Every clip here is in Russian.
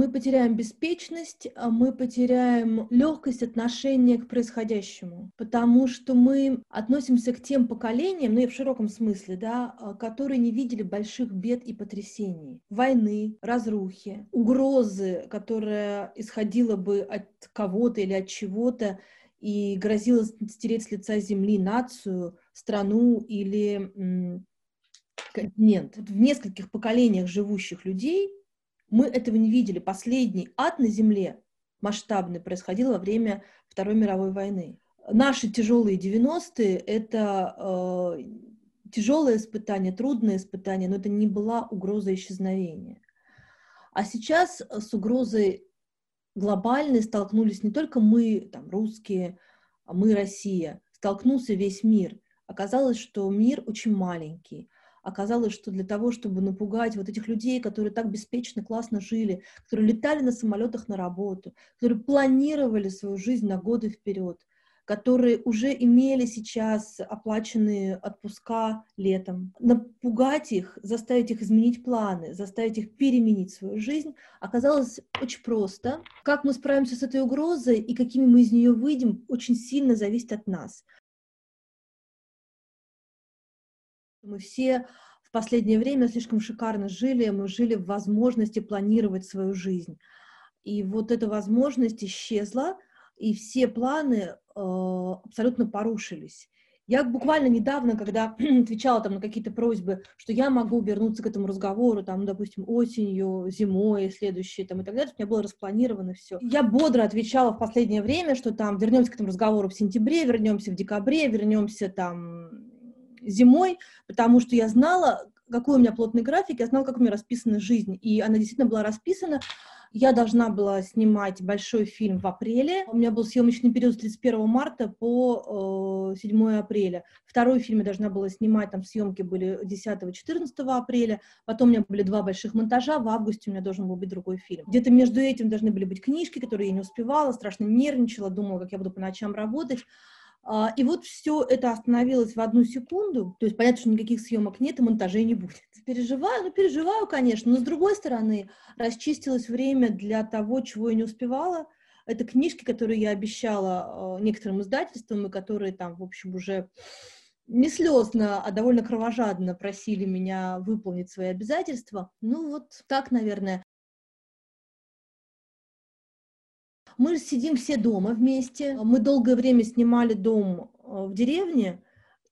Мы потеряем беспечность, а мы потеряем легкость отношения к происходящему, потому что мы относимся к тем поколениям, ну и в широком смысле, да, а, которые не видели больших бед и потрясений, войны, разрухи, угрозы, которая исходила бы от кого-то или от чего-то и грозила стереть с лица земли нацию, страну или континент. В нескольких поколениях живущих людей мы этого не видели. Последний ад на Земле масштабный происходил во время Второй мировой войны. Наши тяжелые 90-е — это э, тяжелое испытание, трудное испытание, но это не была угроза исчезновения. А сейчас с угрозой глобальной столкнулись не только мы, там, русские, а мы, Россия, столкнулся весь мир. Оказалось, что мир очень маленький, оказалось, что для того, чтобы напугать вот этих людей, которые так беспечно, классно жили, которые летали на самолетах на работу, которые планировали свою жизнь на годы вперед, которые уже имели сейчас оплаченные отпуска летом. Напугать их, заставить их изменить планы, заставить их переменить свою жизнь оказалось очень просто. Как мы справимся с этой угрозой и какими мы из нее выйдем, очень сильно зависит от нас. Мы все в последнее время слишком шикарно жили, мы жили в возможности планировать свою жизнь. И вот эта возможность исчезла, и все планы э, абсолютно порушились. Я буквально недавно, когда отвечала там на какие-то просьбы, что я могу вернуться к этому разговору, там, допустим, осенью, зимой, следующей, там, и так далее, у меня было распланировано все. Я бодро отвечала в последнее время, что там вернемся к этому разговору в сентябре, вернемся в декабре, вернемся там зимой, потому что я знала, какой у меня плотный график, я знала, как у меня расписана жизнь, и она действительно была расписана. Я должна была снимать большой фильм в апреле. У меня был съемочный период с 31 марта по э, 7 апреля. Второй фильм я должна была снимать, там съемки были 10-14 апреля. Потом у меня были два больших монтажа. В августе у меня должен был быть другой фильм. Где-то между этим должны были быть книжки, которые я не успевала, страшно нервничала, думала, как я буду по ночам работать. А, и вот все это остановилось в одну секунду, то есть понятно, что никаких съемок нет и монтажей не будет. Переживаю, ну переживаю, конечно, но с другой стороны, расчистилось время для того, чего я не успевала. Это книжки, которые я обещала а, некоторым издательствам, и которые там, в общем, уже не слезно, а довольно кровожадно просили меня выполнить свои обязательства. Ну вот так, наверное. Мы сидим все дома вместе. Мы долгое время снимали дом э, в деревне,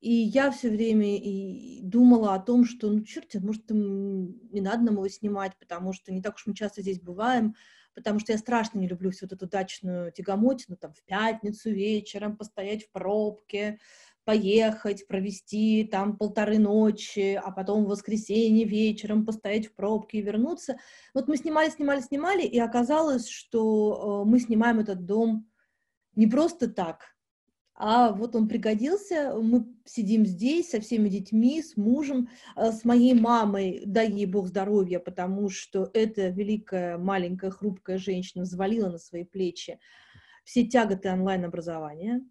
и я все время и думала о том, что, ну, черт, может, не надо нам его снимать, потому что не так уж мы часто здесь бываем, потому что я страшно не люблю всю эту дачную тягомотину, там, в пятницу вечером постоять в пробке, поехать, провести там полторы ночи, а потом в воскресенье вечером постоять в пробке и вернуться. Вот мы снимали, снимали, снимали, и оказалось, что э, мы снимаем этот дом не просто так, а вот он пригодился, мы сидим здесь со всеми детьми, с мужем, э, с моей мамой, дай ей бог здоровья, потому что эта великая, маленькая, хрупкая женщина взвалила на свои плечи все тяготы онлайн-образования,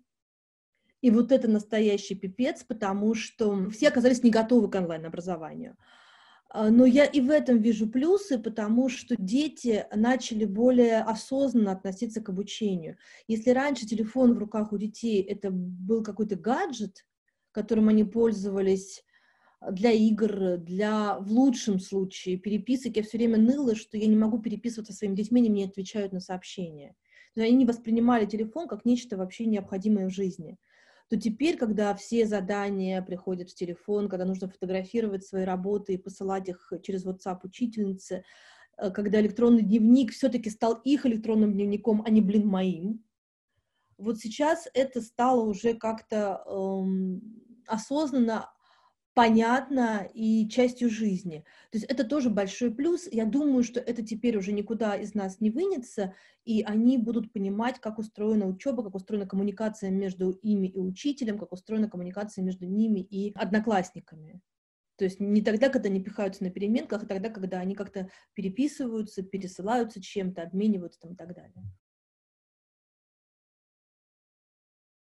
и вот это настоящий пипец, потому что все оказались не готовы к онлайн-образованию. А, но я и в этом вижу плюсы, потому что дети начали более осознанно относиться к обучению. Если раньше телефон в руках у детей это был какой-то гаджет, которым они пользовались для игр, для, в лучшем случае, переписок, я все время ныла, что я не могу переписываться со своими детьми, они мне отвечают на сообщения. Они не воспринимали телефон как нечто вообще необходимое в жизни то теперь, когда все задания приходят в телефон, когда нужно фотографировать свои работы и посылать их через WhatsApp учительнице, э, когда электронный дневник все-таки стал их электронным дневником, а не, блин, моим, вот сейчас это стало уже как-то эм, осознанно понятно и частью жизни. То есть это тоже большой плюс. Я думаю, что это теперь уже никуда из нас не вынется, и они будут понимать, как устроена учеба, как устроена коммуникация между ими и учителем, как устроена коммуникация между ними и одноклассниками. То есть не тогда, когда они пихаются на переменках, а тогда, когда они как-то переписываются, пересылаются чем-то, обмениваются там и так далее.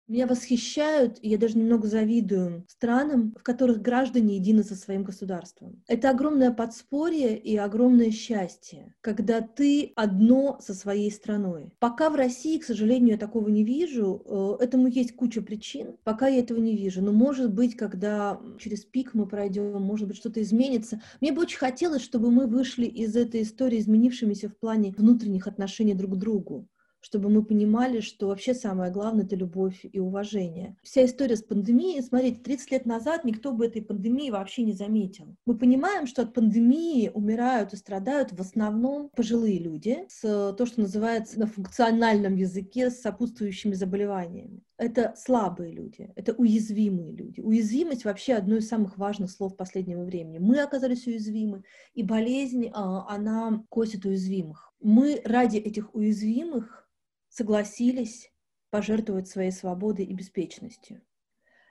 Меня восхищают, и я даже немного завидую странам, в которых граждане едины со своим государством. Это огромное подспорье и огромное счастье, когда ты одно со своей страной. Пока в России, к сожалению, я такого не вижу. Э, этому есть куча причин. Пока я этого не вижу. Но может быть, когда через пик мы пройдем, может быть, что-то изменится. Мне бы очень хотелось, чтобы мы вышли из этой истории изменившимися в плане внутренних отношений друг к другу чтобы мы понимали, что вообще самое главное — это любовь и уважение. Вся история с пандемией, смотрите, 30 лет назад никто бы этой пандемии вообще не заметил. Мы понимаем, что от пандемии умирают и страдают в основном пожилые люди с то, что называется на функциональном языке с сопутствующими заболеваниями. Это слабые люди, это уязвимые люди. Уязвимость вообще одно из самых важных слов последнего времени. Мы оказались уязвимы, и болезнь, а, она косит уязвимых. Мы ради этих уязвимых согласились пожертвовать своей свободой и беспечностью.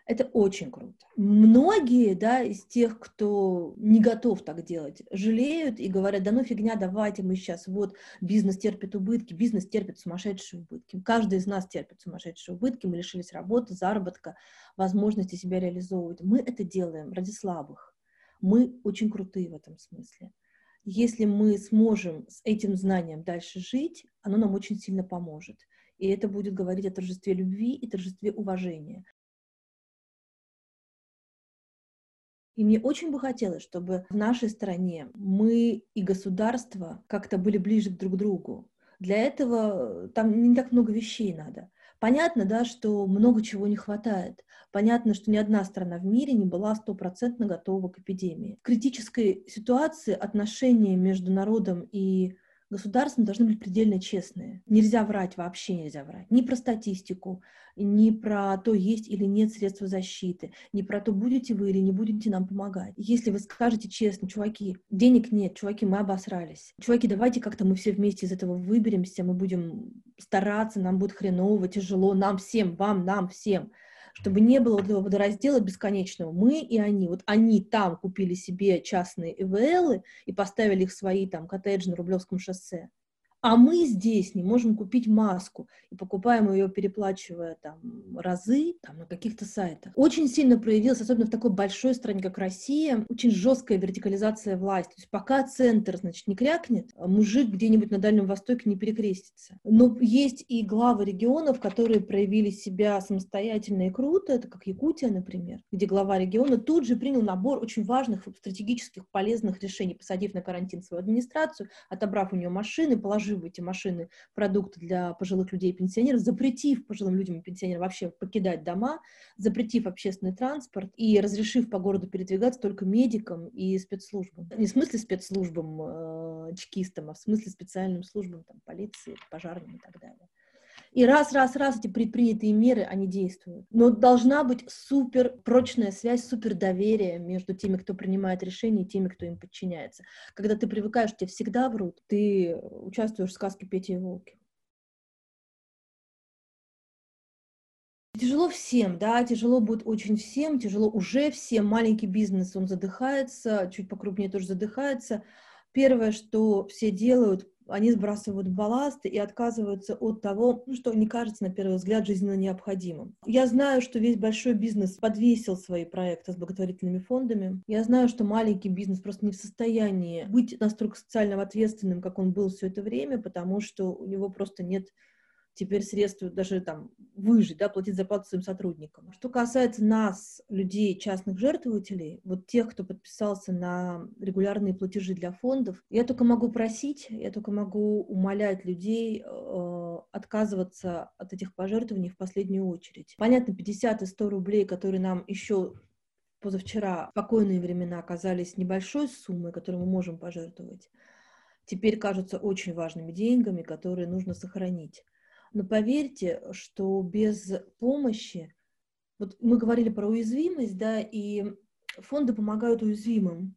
Это очень круто. Многие да, из тех, кто не готов так делать, жалеют и говорят, да ну фигня, давайте мы сейчас, вот, бизнес терпит убытки, бизнес терпит сумасшедшие убытки. Каждый из нас терпит сумасшедшие убытки, мы лишились работы, заработка, возможности себя реализовывать. Мы это делаем ради слабых. Мы очень крутые в этом смысле если мы сможем с этим знанием дальше жить, оно нам очень сильно поможет. И это будет говорить о торжестве любви и торжестве уважения. И мне очень бы хотелось, чтобы в нашей стране мы и государство как-то были ближе друг к другу. Для этого там не так много вещей надо. Понятно, да, что много чего не хватает. Понятно, что ни одна страна в мире не была стопроцентно готова к эпидемии. В критической ситуации отношения между народом и государством должны быть предельно честные. Нельзя врать, вообще нельзя врать. Ни про статистику, ни про то, есть или нет средства защиты, ни про то, будете вы или не будете нам помогать. Если вы скажете честно, чуваки, денег нет, чуваки, мы обосрались. Чуваки, давайте как-то мы все вместе из этого выберемся, мы будем стараться, нам будет хреново, тяжело, нам всем, вам, нам всем чтобы не было вот этого водораздела бесконечного. Мы и они. Вот они там купили себе частные ИВЛы и поставили их свои там коттеджи на Рублевском шоссе. А мы здесь не можем купить маску и покупаем ее, переплачивая там разы там, на каких-то сайтах. Очень сильно проявилась, особенно в такой большой стране, как Россия, очень жесткая вертикализация власти. То есть пока центр, значит, не крякнет, а мужик где-нибудь на Дальнем Востоке не перекрестится. Но есть и главы регионов, которые проявили себя самостоятельно и круто. Это как Якутия, например, где глава региона тут же принял набор очень важных стратегических полезных решений, посадив на карантин свою администрацию, отобрав у нее машины, положив эти машины продукты для пожилых людей и пенсионеров, запретив пожилым людям и пенсионерам вообще покидать дома, запретив общественный транспорт и разрешив по городу передвигаться только медикам и спецслужбам. Не в смысле спецслужбам, э, чекистам, а в смысле специальным службам, там, полиции, пожарным и так далее. И раз, раз, раз эти предпринятые меры, они действуют. Но должна быть супер прочная связь, супер доверие между теми, кто принимает решения, и теми, кто им подчиняется. Когда ты привыкаешь, тебе всегда врут, ты участвуешь в сказке Пети и Волки. Тяжело всем, да, тяжело будет очень всем, тяжело уже всем. Маленький бизнес, он задыхается, чуть покрупнее тоже задыхается. Первое, что все делают, они сбрасывают балласт и отказываются от того, ну, что не кажется на первый взгляд жизненно необходимым. Я знаю, что весь большой бизнес подвесил свои проекты с благотворительными фондами. Я знаю, что маленький бизнес просто не в состоянии быть настолько социально ответственным, как он был все это время, потому что у него просто нет теперь средства даже там выжить, да, платить зарплату своим сотрудникам. Что касается нас, людей, частных жертвователей, вот тех, кто подписался на регулярные платежи для фондов, я только могу просить, я только могу умолять людей э, отказываться от этих пожертвований в последнюю очередь. Понятно, 50 и 100 рублей, которые нам еще позавчера спокойные времена оказались небольшой суммой, которую мы можем пожертвовать, теперь кажутся очень важными деньгами, которые нужно сохранить. Но поверьте, что без помощи, вот мы говорили про уязвимость, да, и фонды помогают уязвимым.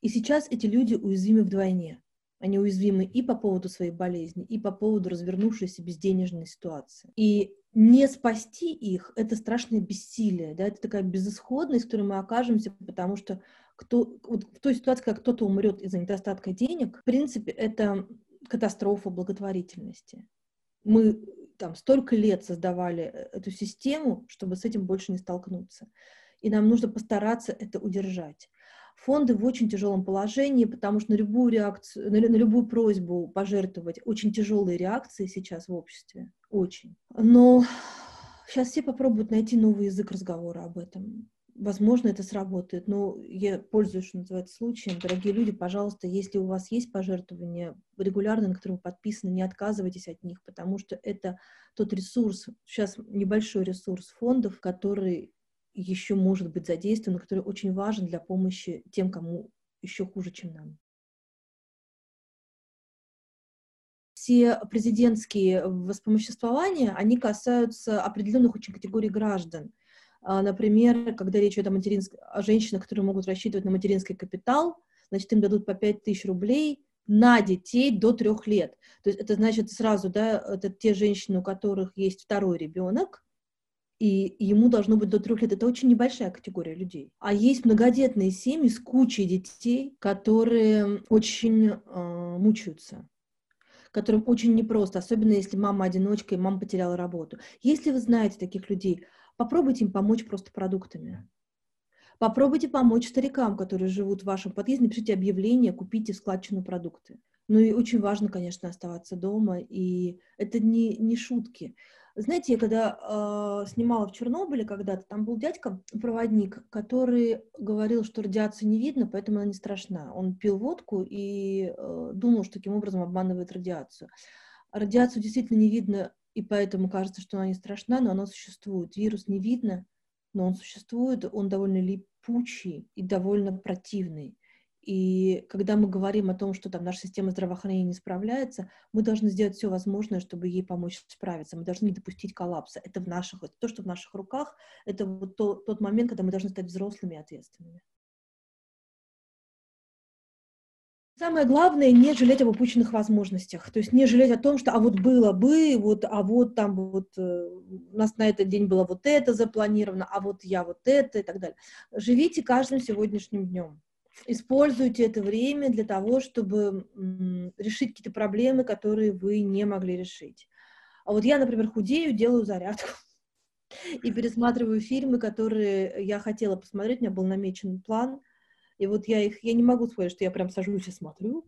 И сейчас эти люди уязвимы вдвойне. Они уязвимы и по поводу своей болезни, и по поводу развернувшейся безденежной ситуации. И не спасти их — это страшное бессилие, да, это такая безысходность, в которой мы окажемся, потому что кто, вот в той ситуации, когда кто-то умрет из-за недостатка денег, в принципе, это катастрофа благотворительности мы там столько лет создавали э, эту систему, чтобы с этим больше не столкнуться. И нам нужно постараться это удержать. Фонды в очень тяжелом положении, потому что на любую реакцию, на, на любую просьбу пожертвовать очень тяжелые реакции сейчас в обществе, очень. Но сейчас все попробуют найти новый язык разговора об этом. Возможно, это сработает, но я пользуюсь, что называется, случаем. Дорогие люди, пожалуйста, если у вас есть пожертвования регулярно, на которые вы подписаны, не отказывайтесь от них, потому что это тот ресурс, сейчас небольшой ресурс фондов, который еще может быть задействован, который очень важен для помощи тем, кому еще хуже, чем нам. Все президентские воспомоществования, они касаются определенных очень категорий граждан. А, например, когда речь идет о, материнск... о женщинах, которые могут рассчитывать на материнский капитал, значит, им дадут по 5 тысяч рублей на детей до трех лет. То есть это значит сразу, да, это те женщины, у которых есть второй ребенок, и ему должно быть до трех лет. Это очень небольшая категория людей. А есть многодетные семьи с кучей детей, которые очень э, мучаются которым очень непросто, особенно если мама одиночка и мама потеряла работу. Если вы знаете таких людей, попробуйте им помочь просто продуктами. Попробуйте помочь старикам, которые живут в вашем подъезде, напишите объявление, купите складчину продукты. Ну и очень важно, конечно, оставаться дома, и это не, не шутки. Знаете, я когда э, снимала в Чернобыле когда-то, там был дядька, проводник, который говорил, что радиацию не видно, поэтому она не страшна. Он пил водку и э, думал, что таким образом обманывает радиацию. Радиацию действительно не видно, и поэтому кажется, что она не страшна, но она существует. Вирус не видно, но он существует, он довольно липучий и довольно противный. И когда мы говорим о том, что там наша система здравоохранения не справляется, мы должны сделать все возможное, чтобы ей помочь справиться. Мы должны не допустить коллапса. Это в наших, это то, что в наших руках. Это вот то, тот момент, когда мы должны стать взрослыми и ответственными. Самое главное не жалеть об упущенных возможностях, то есть не жалеть о том, что а вот было бы, вот, а вот там вот э, у нас на этот день было вот это запланировано, а вот я вот это и так далее. Живите каждым сегодняшним днем используйте это время для того, чтобы решить какие-то проблемы, которые вы не могли решить. А вот я, например, худею, делаю зарядку и пересматриваю фильмы, которые я хотела посмотреть, у меня был намечен план, и вот я их, я не могу сказать, что я прям сажусь и смотрю,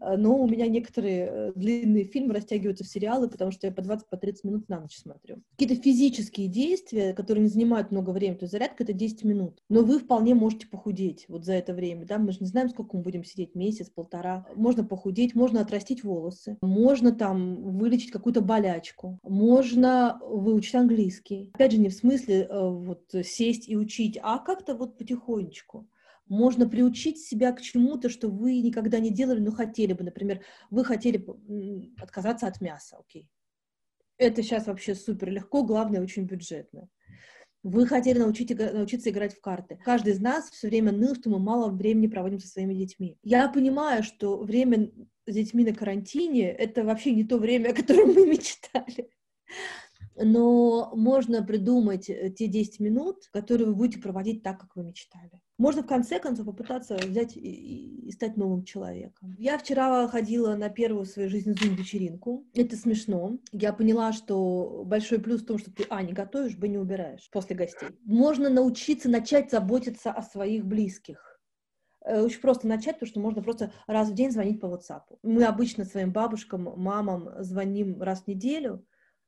Э, но у меня некоторые э, длинные фильмы растягиваются в сериалы, потому что я по 20-30 по минут на ночь смотрю. Какие-то физические действия, которые не занимают много времени, то есть зарядка — это 10 минут, но вы вполне можете похудеть вот за это время, да, мы же не знаем, сколько мы будем сидеть, месяц, полтора. Можно похудеть, можно отрастить волосы, можно там вылечить какую-то болячку, можно выучить английский. Опять же, не в смысле э, вот сесть и учить, а как-то вот потихонечку можно приучить себя к чему-то, что вы никогда не делали, но хотели бы. Например, вы хотели отказаться от мяса, окей. Это сейчас вообще супер легко, главное, очень бюджетно. Вы хотели научить, научиться играть в карты. Каждый из нас все время ныл, что мы мало времени проводим со своими детьми. Я понимаю, что время с детьми на карантине — это вообще не то время, о котором мы мечтали но можно придумать э, те 10 минут, которые вы будете проводить так, как вы мечтали. Можно в конце концов попытаться взять и, и стать новым человеком. Я вчера ходила на первую в своей жизни зум-вечеринку. Это смешно. Я поняла, что большой плюс в том, что ты, а, не готовишь, б, не убираешь после гостей. Можно научиться начать заботиться о своих близких э, очень просто начать, потому что можно просто раз в день звонить по WhatsApp. Мы обычно своим бабушкам, мамам звоним раз в неделю,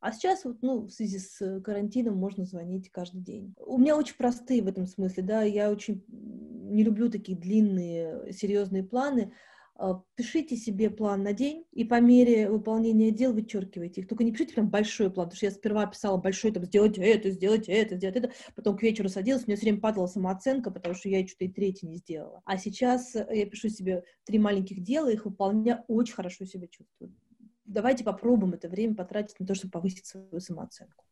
а сейчас вот, ну, в связи с э, карантином можно звонить каждый день. У меня очень простые в этом смысле, да, я очень не люблю такие длинные, серьезные планы. А, пишите себе план на день, и по мере выполнения дел вычеркивайте их. Только не пишите прям большой план, потому что я сперва писала большой, там, сделать это, сделать это, сделать это, потом к вечеру садилась, у меня все время падала самооценка, потому что я что-то и третье не сделала. А сейчас я пишу себе три маленьких дела, их выполняю, очень хорошо себя чувствую давайте попробуем это время потратить на то, чтобы повысить свою самооценку.